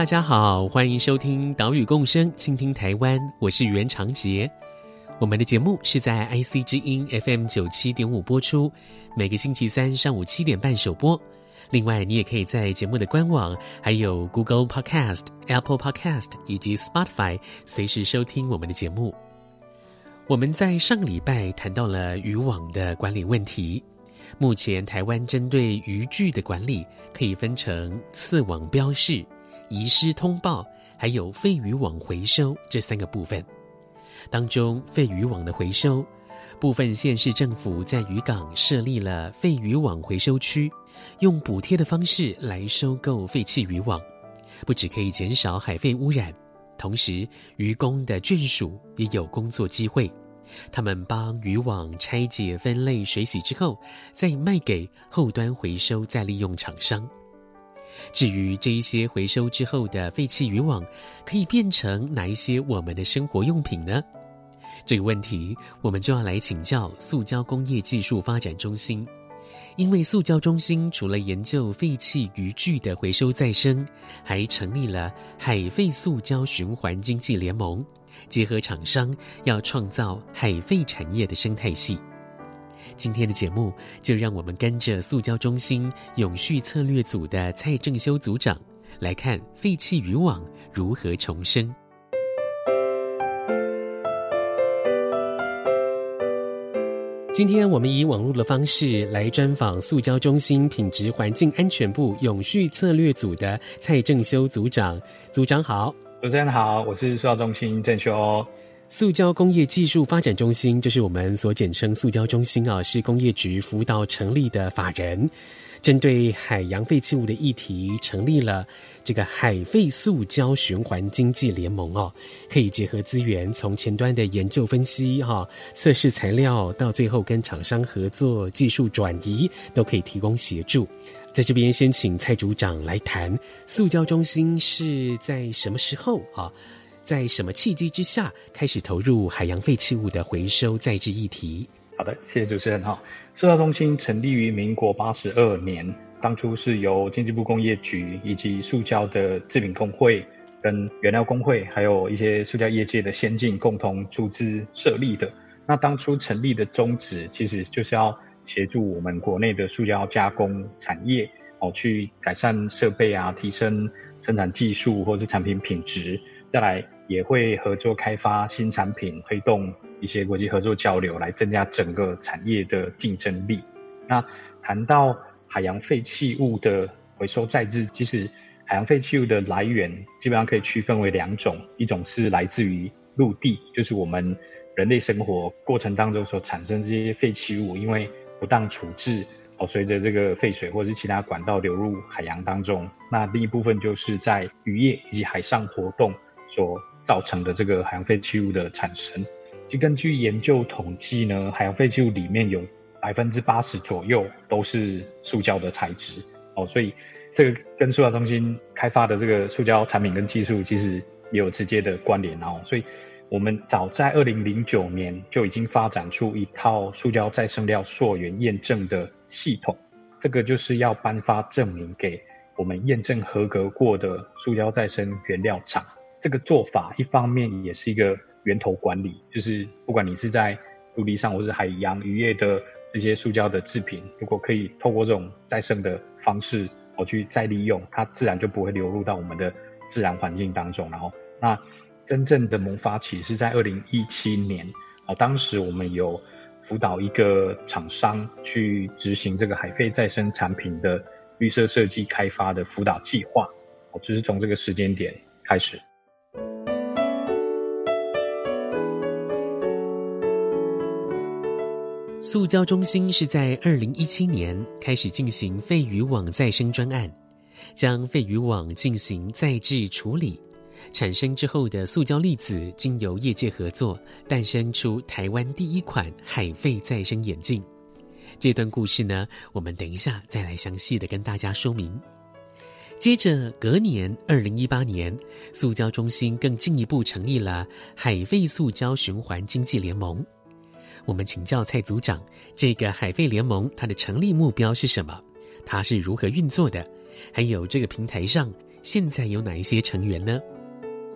大家好，欢迎收听《岛屿共生，倾听台湾》，我是袁长杰。我们的节目是在 IC 之音 FM 九七点五播出，每个星期三上午七点半首播。另外，你也可以在节目的官网、还有 Google Podcast、Apple Podcast 以及 Spotify 随时收听我们的节目。我们在上礼拜谈到了渔网的管理问题。目前，台湾针对渔具的管理可以分成刺网标示、遗失通报，还有废渔网回收这三个部分。当中，废渔网的回收，部分县市政府在渔港设立了废渔网回收区，用补贴的方式来收购废弃渔网，不只可以减少海废污染，同时渔工的眷属也有工作机会。他们帮渔网拆解、分类、水洗之后，再卖给后端回收再利用厂商。至于这一些回收之后的废弃渔网，可以变成哪一些我们的生活用品呢？这个问题，我们就要来请教塑胶工业技术发展中心。因为塑胶中心除了研究废弃渔具的回收再生，还成立了海废塑胶循环经济联盟。结合厂商，要创造海废产业的生态系。今天的节目，就让我们跟着塑胶中心永续策略组的蔡正修组长来看废弃渔网如何重生。今天我们以网络的方式来专访塑胶中心品质环境安全部永续策略组的蔡正修组长。组长好。主持人好，我是塑胶中心正修。塑胶工业技术发展中心就是我们所简称塑胶中心啊，是工业局辅导成立的法人，针对海洋废弃物的议题，成立了这个海废塑胶循环经济联盟哦，可以结合资源，从前端的研究分析哈、测试材料，到最后跟厂商合作、技术转移，都可以提供协助。在这边先请蔡组长来谈塑胶中心是在什么时候啊，在什么契机之下开始投入海洋废弃物的回收再制议题？好的，谢谢主持人哈。塑胶中心成立于民国八十二年，当初是由经济部工业局以及塑胶的制品工会、跟原料工会，还有一些塑胶业界的先进共同出资设立的。那当初成立的宗旨其实就是要。协助我们国内的塑胶加工产业哦，去改善设备啊，提升生产技术或者是产品品质。再来也会合作开发新产品，推动一些国际合作交流，来增加整个产业的竞争力。那谈到海洋废弃物的回收再制，其实海洋废弃物的来源基本上可以区分为两种，一种是来自于陆地，就是我们人类生活过程当中所产生这些废弃物，因为不当处置哦，随着这个废水或者其他管道流入海洋当中。那另一部分就是在渔业以及海上活动所造成的这个海洋废弃物的产生。其根据研究统计呢，海洋废弃物里面有百分之八十左右都是塑胶的材质哦，所以这个跟塑胶中心开发的这个塑胶产品跟技术其实也有直接的关联哦，所以。我们早在二零零九年就已经发展出一套塑胶再生料溯源验证的系统，这个就是要颁发证明给我们验证合格过的塑胶再生原料厂。这个做法一方面也是一个源头管理，就是不管你是在陆地上或是海洋渔业的这些塑胶的制品，如果可以透过这种再生的方式我去再利用，它自然就不会流入到我们的自然环境当中。然后那。真正的萌发起是在二零一七年，啊，当时我们有辅导一个厂商去执行这个海废再生产品的绿色设计开发的辅导计划，哦，就是从这个时间点开始。塑胶中心是在二零一七年开始进行废渔网再生专案，将废渔网进行再制处理，产生之后的塑胶粒子，经由业界合作，诞生出台湾第一款海废再生眼镜。这段故事呢，我们等一下再来详细的跟大家说明。接着隔年，二零一八年，塑胶中心更进一步成立了海废塑胶循环经济联盟。我们请教蔡组长，这个海废联盟它的成立目标是什么？它是如何运作的？还有这个平台上现在有哪一些成员呢？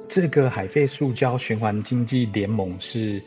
这个海废塑胶循环经济联盟是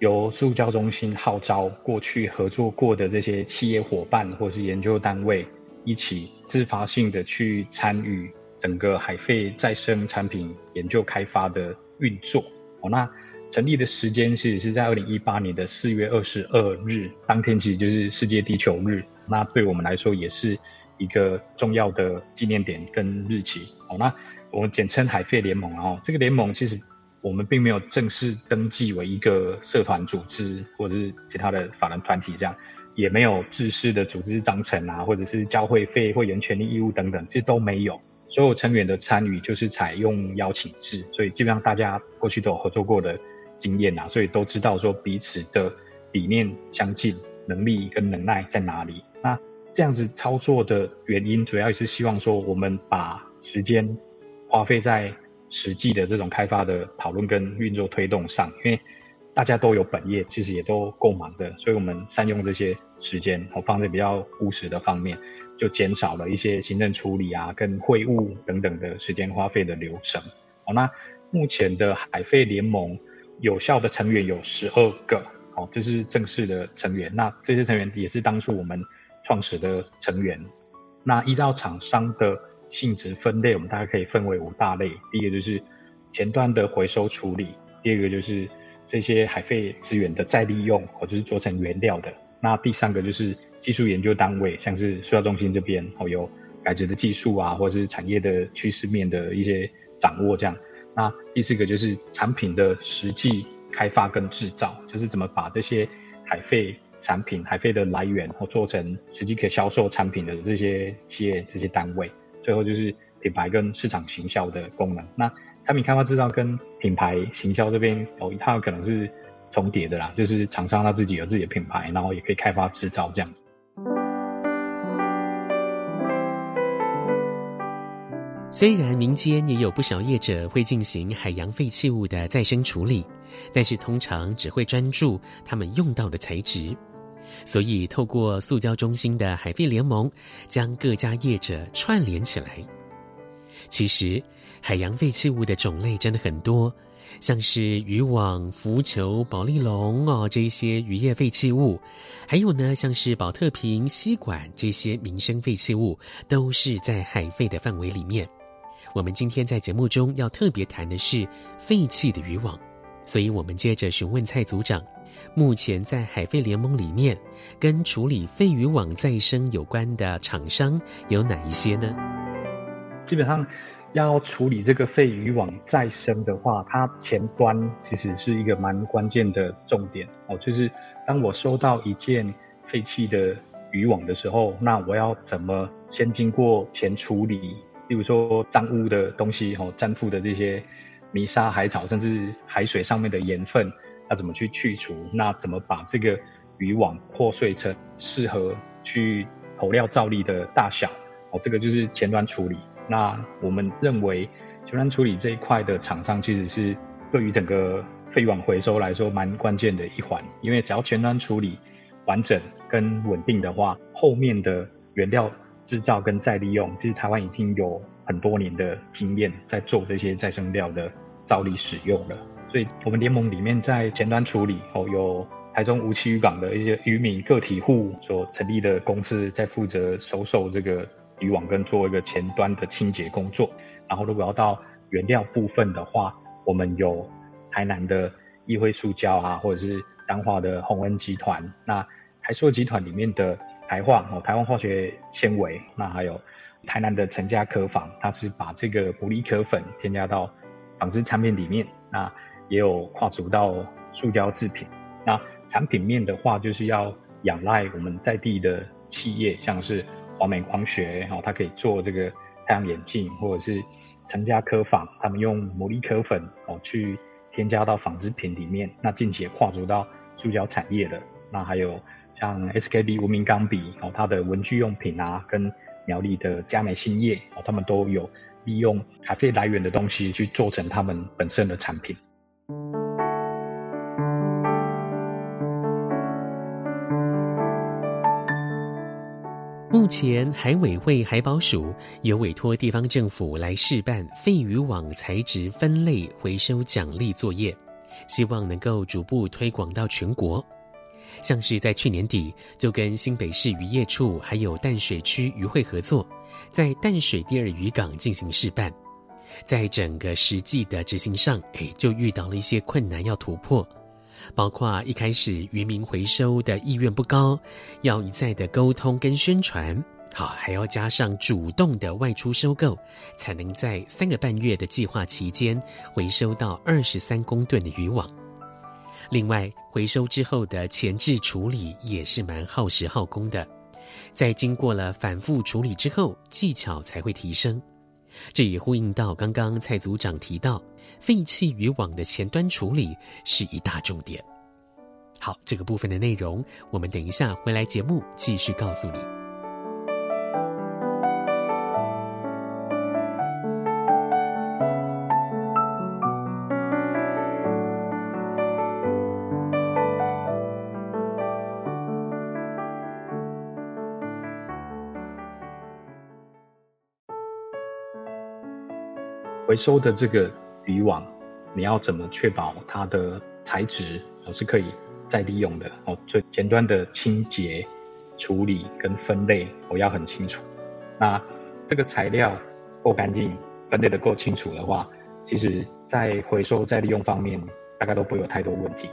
由塑胶中心号召过去合作过的这些企业伙伴或是研究单位。一起自发性的去参与整个海废再生产品研究开发的运作。哦，那成立的时间是是在二零一八年的四月二十二日，当天其实就是世界地球日。那对我们来说也是一个重要的纪念点跟日期。哦，那我们简称海费联盟。哦，这个联盟其实我们并没有正式登记为一个社团组织或者是其他的法人团体这样。也没有制式的组织章程啊，或者是交会费、会员权利义务等等，其实都没有。所有成员的参与就是采用邀请制，所以基本上大家过去都有合作过的经验啊，所以都知道说彼此的理念相近，能力跟能耐在哪里。那这样子操作的原因，主要也是希望说我们把时间花费在实际的这种开发的讨论跟运作推动上，因为。大家都有本业，其实也都够忙的，所以我们善用这些时间，我放在比较务实的方面，就减少了一些行政处理啊、跟会务等等的时间花费的流程。好，那目前的海费联盟有效的成员有十二个，好，这是正式的成员。那这些成员也是当初我们创始的成员。那依照厂商的性质分类，我们大概可以分为五大类。第一个就是前端的回收处理，第二个就是。这些海废资源的再利用，或者是做成原料的。那第三个就是技术研究单位，像是塑料中心这边，哦，有改质的技术啊，或者是产业的趋势面的一些掌握这样。那第四个就是产品的实际开发跟制造，就是怎么把这些海废产品、海废的来源，或做成实际可销售产品的这些企业、这些单位。最后就是品牌跟市场行销的功能。那产品开发制造跟品牌行销这边哦，它有可能是重叠的啦，就是厂商他自己有自己的品牌，然后也可以开发制造这样子。虽然民间也有不少业者会进行海洋废弃物的再生处理，但是通常只会专注他们用到的材质，所以透过塑胶中心的海废联盟，将各家业者串联起来。其实。海洋废弃物的种类真的很多，像是渔网、浮球、保丽龙哦，这些渔业废弃物，还有呢，像是宝特瓶、吸管这些民生废弃物，都是在海废的范围里面。我们今天在节目中要特别谈的是废弃的渔网，所以我们接着询问蔡组长，目前在海废联盟里面，跟处理废渔网再生有关的厂商有哪一些呢？基本上。要处理这个废渔网再生的话，它前端其实是一个蛮关键的重点哦。就是当我收到一件废弃的渔网的时候，那我要怎么先经过前处理？例如说脏污的东西哦，粘附的这些泥沙、海草，甚至海水上面的盐分，要怎么去去除？那怎么把这个渔网破碎成适合去投料造粒的大小？哦，这个就是前端处理。那我们认为，前端处理这一块的厂商其实是对于整个废网回收来说蛮关键的一环，因为只要前端处理完整跟稳定的话，后面的原料制造跟再利用，其实台湾已经有很多年的经验在做这些再生料的造粒使用了。所以，我们联盟里面在前端处理哦，有台中梧栖渔港的一些渔民个体户所成立的公司在负责收受这个。渔网跟做一个前端的清洁工作，然后如果要到原料部分的话，我们有台南的易辉塑胶啊，或者是彰化的宏恩集团，那台塑集团里面的台化哦，台湾化学纤维，那还有台南的陈家科纺，它是把这个牡蛎壳粉添加到纺织产品里面，那也有跨足到塑胶制品。那产品面的话，就是要仰赖我们在地的企业，像是华美光学，哦，它可以做这个太阳眼镜，或者是成家科纺，他们用牡蛎壳粉哦去添加到纺织品里面，那并且跨足到塑胶产业的。那还有像 SKB 文明钢笔哦，它的文具用品啊，跟苗栗的佳美新业哦，他们都有利用海废来源的东西去做成他们本身的产品。目前，海委会海保署有委托地方政府来试办废渔网材质分类回收奖励作业，希望能够逐步推广到全国。像是在去年底，就跟新北市渔业处还有淡水区渔会合作，在淡水第二渔港进行试办。在整个实际的执行上，哎，就遇到了一些困难要突破。包括一开始渔民回收的意愿不高，要一再的沟通跟宣传，好，还要加上主动的外出收购，才能在三个半月的计划期间回收到二十三公吨的渔网。另外，回收之后的前置处理也是蛮耗时耗工的，在经过了反复处理之后，技巧才会提升。这也呼应到刚刚蔡组长提到，废弃渔网的前端处理是一大重点。好，这个部分的内容，我们等一下回来节目继续告诉你。回收的这个渔网，你要怎么确保它的材质是可以再利用的？哦，最前端的清洁、处理跟分类，我要很清楚。那这个材料够干净，分类的够清楚的话，其实在回收再利用方面，大概都不会有太多问题。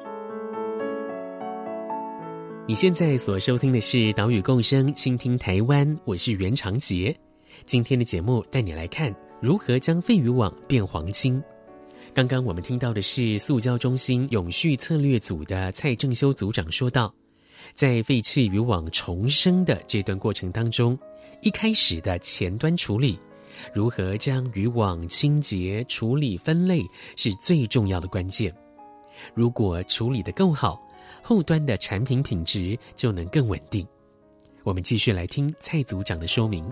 你现在所收听的是《岛屿共生，倾听台湾》，我是袁长杰。今天的节目带你来看。如何将废渔网变黄金？刚刚我们听到的是塑胶中心永续策略组的蔡正修组长说道，在废弃渔网重生的这段过程当中，一开始的前端处理，如何将渔网清洁、处理、分类是最重要的关键。如果处理得够好，后端的产品品质就能更稳定。我们继续来听蔡组长的说明。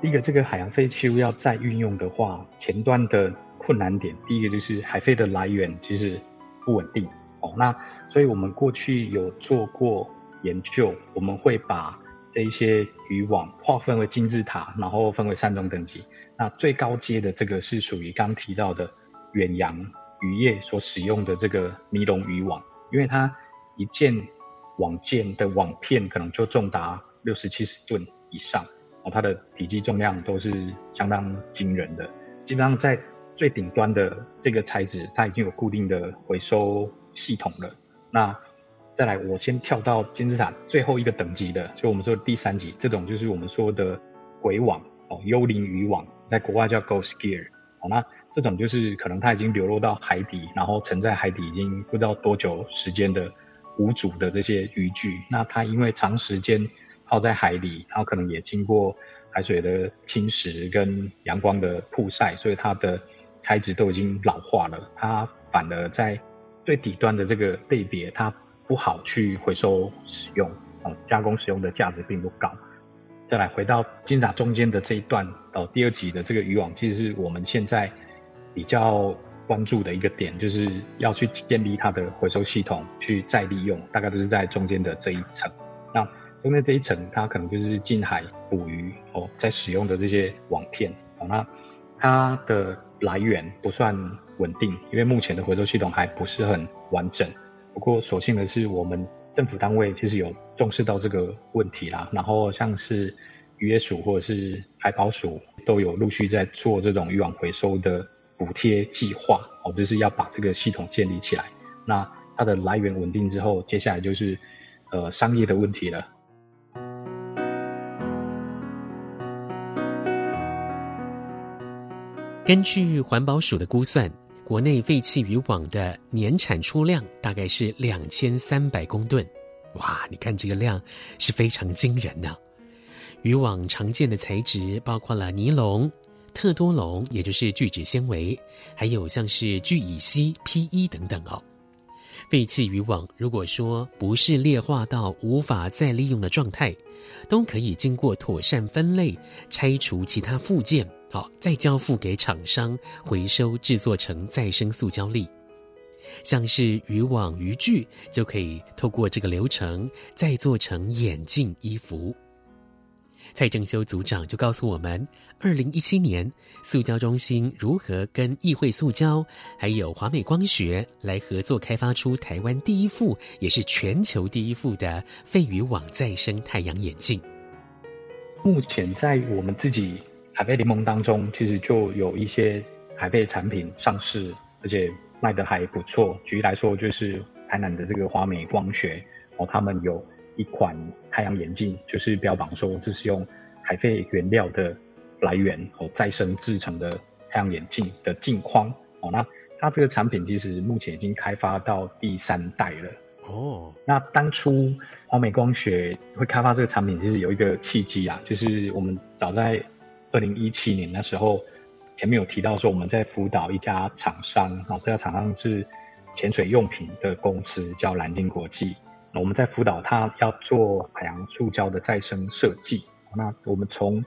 第一个，这个海洋废弃物要再运用的话，前端的困难点，第一个就是海废的来源其实不稳定哦。那所以我们过去有做过研究，我们会把这一些渔网划分为金字塔，然后分为三种等级。那最高阶的这个是属于刚提到的远洋渔业所使用的这个尼龙渔网，因为它一件网件的网片可能就重达六十七十吨以上。哦，它的体积重量都是相当惊人的。基本上在最顶端的这个材质，它已经有固定的回收系统了。那再来，我先跳到金字塔最后一个等级的，就我们说的第三级，这种就是我们说的鬼网哦，幽灵渔网，在国外叫 Ghost Gear。哦，那这种就是可能它已经流落到海底，然后沉在海底已经不知道多久时间的无主的这些渔具。那它因为长时间泡在海里，然后可能也经过海水的侵蚀跟阳光的曝晒，所以它的材质都已经老化了。它反而在最底端的这个类别，它不好去回收使用，哦，加工使用的价值并不高。再来回到金字塔中间的这一段，到第二级的这个渔网，其实是我们现在比较关注的一个点，就是要去建立它的回收系统，去再利用，大概都是在中间的这一层。那中间这一层，它可能就是近海捕鱼哦，在使用的这些网片哦，那它的来源不算稳定，因为目前的回收系统还不是很完整。不过，所幸的是，我们政府单位其实有重视到这个问题啦。然后，像是渔业署或者是海保署都有陆续在做这种渔网回收的补贴计划哦，就是要把这个系统建立起来。那它的来源稳定之后，接下来就是呃商业的问题了。根据环保署的估算，国内废弃渔网的年产出量大概是两千三百公吨，哇，你看这个量是非常惊人的。渔网常见的材质包括了尼龙、特多龙，也就是聚酯纤维，还有像是聚乙烯 PE 等等哦。废弃渔网如果说不是劣化到无法再利用的状态，都可以经过妥善分类、拆除其他附件，好，再交付给厂商回收制作成再生塑胶粒。像是渔网、渔具，就可以透过这个流程再做成眼镜、衣服。蔡正修组长就告诉我们，二零一七年塑胶中心如何跟议会塑胶还有华美光学来合作开发出台湾第一副，也是全球第一副的废渔网再生太阳眼镜。目前在我们自己海贝联盟当中，其实就有一些海贝产品上市，而且。卖得还不错。举例来说，就是台南的这个华美光学哦，他们有一款太阳眼镜，就是标榜说这是用海废原料的来源哦再生制成的太阳眼镜的镜框哦。那它这个产品其实目前已经开发到第三代了哦。那当初华美光学会开发这个产品，其实有一个契机啊，就是我们早在二零一七年那时候。前面有提到说，我们在辅导一家厂商，啊，这家厂商是潜水用品的公司，叫蓝鲸国际。我们在辅导他要做海洋塑胶的再生设计。那我们从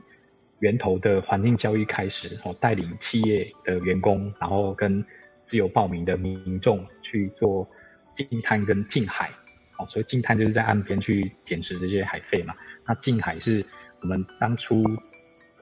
源头的环境教育开始，哦，带领企业的员工，然后跟自由报名的民众去做近滩跟近海。哦，所以近滩就是在岸边去捡拾这些海废嘛。那近海是我们当初。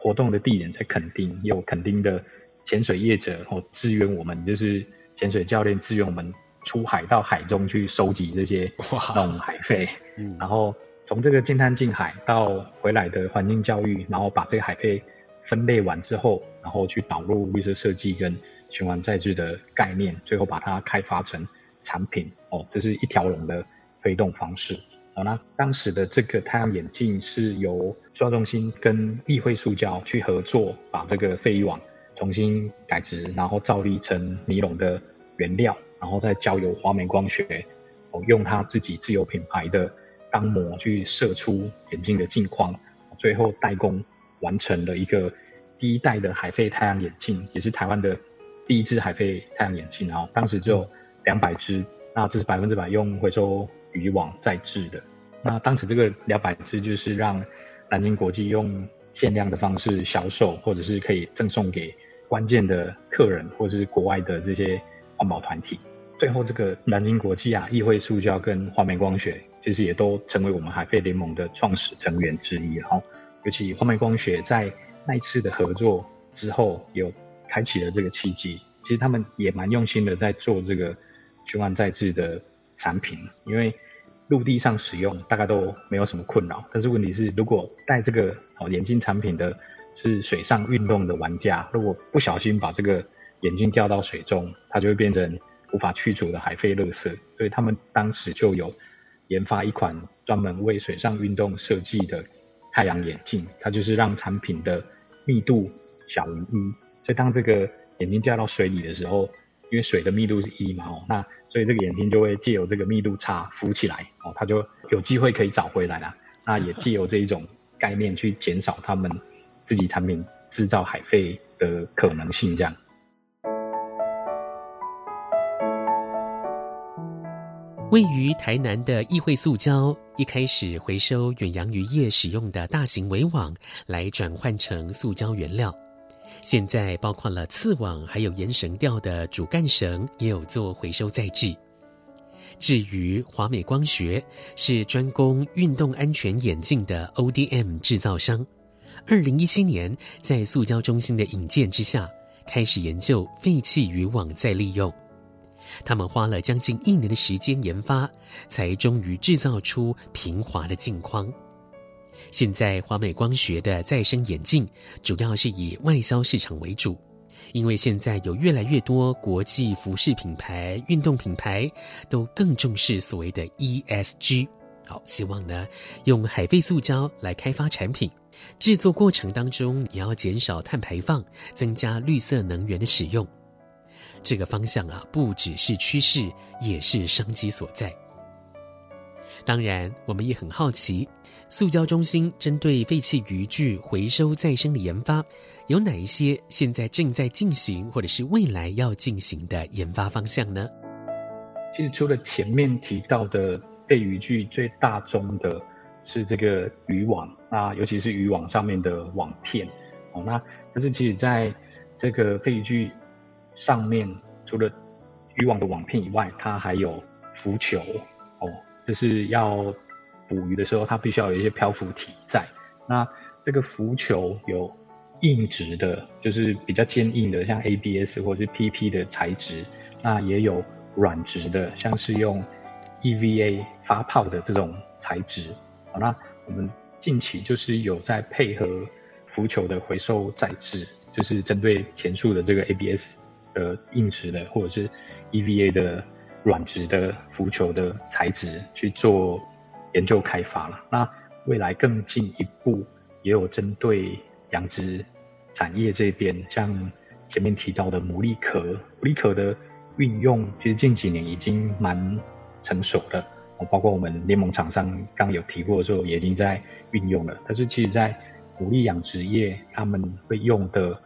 活动的地点在垦丁，有垦丁的潜水业者哦支援我们，就是潜水教练支援我们出海到海中去收集这些那种海废，嗯，然后从这个净滩近海到回来的环境教育，然后把这个海废分类完之后，然后去导入绿色设计跟循环再制的概念，最后把它开发成产品。哦，这是一条龙的推动方式。好，那当时的这个太阳眼镜是由塑胶中心跟议会塑胶去合作，把这个废渔网重新改植，然后造粒成尼龙的原料，然后再交由华美光学，哦，用它自己自有品牌的钢模去射出眼镜的镜框，最后代工完成了一个第一代的海飞太阳眼镜，也是台湾的第一支海飞太阳眼镜。然后当时只有两百支，那这是百分之百用回收。渔网再制的，那当时这个两百支就是让南京国际用限量的方式销售，或者是可以赠送给关键的客人，或者是国外的这些环保团体。最后，这个南京国际啊，议会塑胶跟华美光学，其实也都成为我们海废联盟的创始成员之一。然后，尤其华美光学在那一次的合作之后，有开启了这个契机。其实他们也蛮用心的在做这个循环再制的。产品，因为陆地上使用大概都没有什么困扰，但是问题是，如果戴这个哦眼镜产品的是水上运动的玩家，如果不小心把这个眼镜掉到水中，它就会变成无法去除的海废垃圾。所以他们当时就有研发一款专门为水上运动设计的太阳眼镜，它就是让产品的密度小于一，所以当这个眼镜掉到水里的时候。因为水的密度是一嘛，哦，那所以这个眼镜就会借由这个密度差浮起来，哦，它就有机会可以找回来了。那也借由这一种概念去减少他们自己产品制造海废的可能性，这样。位于台南的议会塑胶，一开始回收远洋渔业使用的大型围网，来转换成塑胶原料。现在包括了刺网，还有沿绳钓的主干绳，也有做回收再制。至于华美光学，是专攻运动安全眼镜的 ODM 制造商。二零一七年，在塑胶中心的引荐之下，开始研究废弃渔网再利用。他们花了将近一年的时间研发，才终于制造出平滑的镜框。现在华美光学的再生眼镜主要是以外销市场为主，因为现在有越来越多国际服饰品牌、运动品牌都更重视所谓的 ESG。好，希望呢用海废塑胶来开发产品，制作过程当中也要减少碳排放，增加绿色能源的使用。这个方向啊，不只是趋势，也是商机所在。当然，我们也很好奇，塑胶中心针对废弃渔具回收再生的研发，有哪一些现在正在进行，或者是未来要进行的研发方向呢？其实除了前面提到的废渔具，最大宗的是这个渔网啊，尤其是渔网上面的网片哦。那但是其实在这个废渔具上面，除了渔网的网片以外，它还有浮球哦，就是要捕鱼的时候，它必须要有一些漂浮体在。那这个浮球有硬质的，就是比较坚硬的，像 ABS 或是 PP 的材质，那也有软质的，像是用 EVA 发泡的这种材质。好，那我们近期就是有在配合浮球的回收再制，就是针对前述的这个 ABS 的硬质的，或者是 EVA 的软质的浮球的材质去做研究开发了。那未来更进一步，也有针对养殖产业这边，像前面提到的牡蛎壳，牡蛎壳的运用，其实近几年已经蛮成熟了。包括我们联盟厂商刚有提过的时候，也已经在运用了。但是其实，在牡蛎养殖业，他们会用的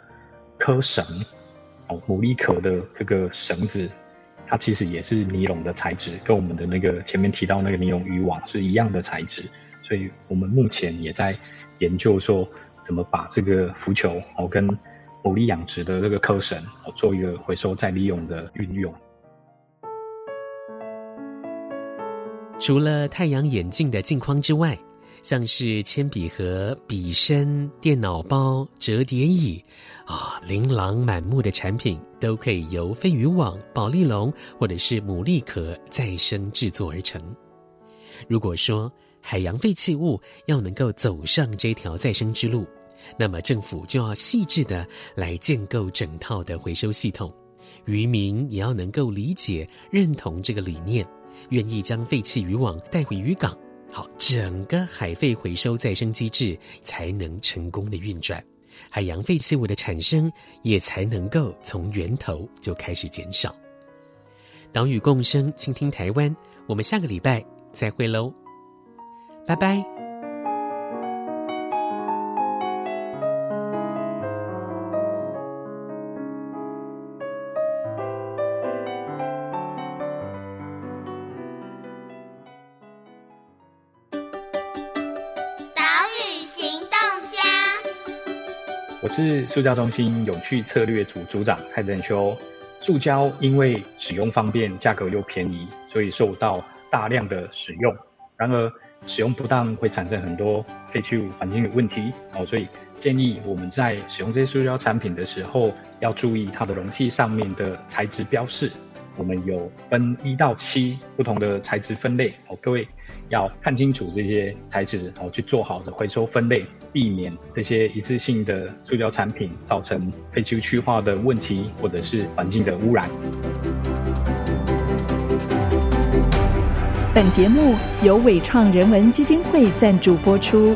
蚵绳，哦，牡蛎壳的这个绳子。它其实也是尼龙的材质，跟我们的那个前面提到那个尼龙渔网是一样的材质，所以我们目前也在研究说，怎么把这个浮球哦跟牡蛎养殖的这个蚵绳哦做一个回收再利用的运用。除了太阳眼镜的镜框之外，像是铅笔盒、笔身、电脑包、折叠椅，啊，琳琅满目的产品都可以由废渔网、宝丽龙或者是牡蛎壳再生制作而成。如果说海洋废弃物要能够走上这条再生之路，那么政府就要细致的来建构整套的回收系统，渔民也要能够理解、认同这个理念，愿意将废弃渔网带回渔港。好，整个海废回收再生机制才能成功的运转，海洋废弃物的产生也才能够从源头就开始减少。岛屿共生，倾听台湾，我们下个礼拜再会喽，拜拜。是塑胶中心永续策略组组长蔡正秋。塑胶因为使用方便、价格又便宜，所以受到大量的使用。然而，使用不当会产生很多废弃物环境的问题哦，所以建议我们在使用这些塑胶产品的时候，要注意它的容器上面的材质标示。我们有分一到七不同的材质分类哦，各位要看清楚这些材质哦，去做好的回收分类，避免这些一次性的塑胶产品造成废弃物去化的问题，或者是环境的污染。本节目由伟创人文基金会赞助播出。